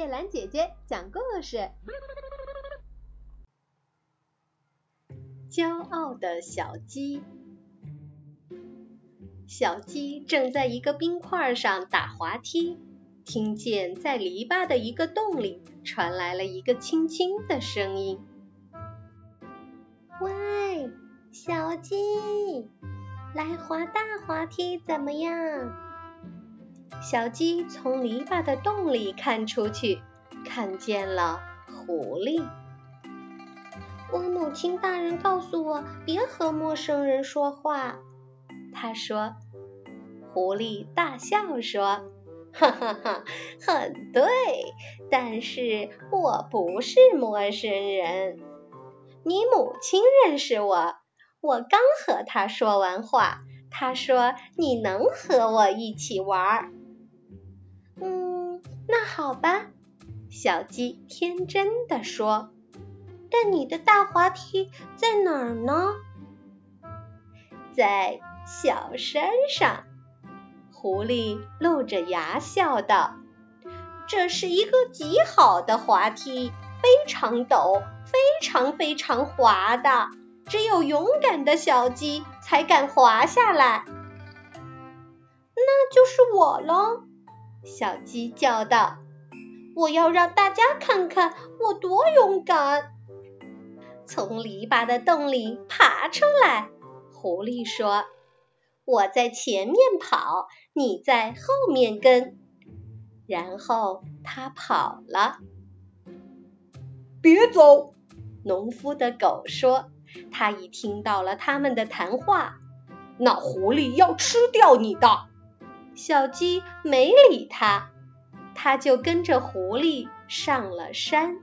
叶兰姐姐讲故事。骄傲的小鸡，小鸡正在一个冰块上打滑梯，听见在篱笆的一个洞里传来了一个轻轻的声音：“喂，小鸡，来滑大滑梯怎么样？”小鸡从篱笆的洞里看出去，看见了狐狸。我母亲大人告诉我，别和陌生人说话。他说。狐狸大笑说：“哈哈哈，很对。但是我不是陌生人。你母亲认识我，我刚和她说完话，她说你能和我一起玩。”嗯，那好吧，小鸡天真的说。但你的大滑梯在哪儿呢？在小山上。狐狸露着牙笑道：“这是一个极好的滑梯，非常陡，非常非常滑的，只有勇敢的小鸡才敢滑下来。”那就是我喽！小鸡叫道：“我要让大家看看我多勇敢！”从篱笆的洞里爬出来，狐狸说：“我在前面跑，你在后面跟。”然后它跑了。别走！农夫的狗说：“它已听到了他们的谈话，那狐狸要吃掉你的。”小鸡没理他，他就跟着狐狸上了山。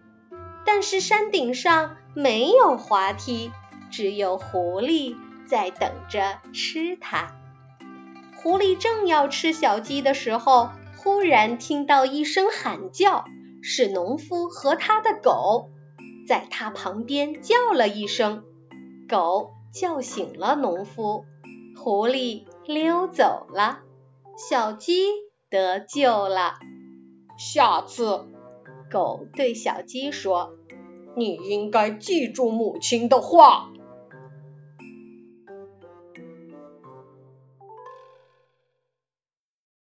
但是山顶上没有滑梯，只有狐狸在等着吃它。狐狸正要吃小鸡的时候，忽然听到一声喊叫，是农夫和他的狗，在他旁边叫了一声，狗叫醒了农夫，狐狸溜走了，小鸡得救了。下次。狗对小鸡说：“你应该记住母亲的话。”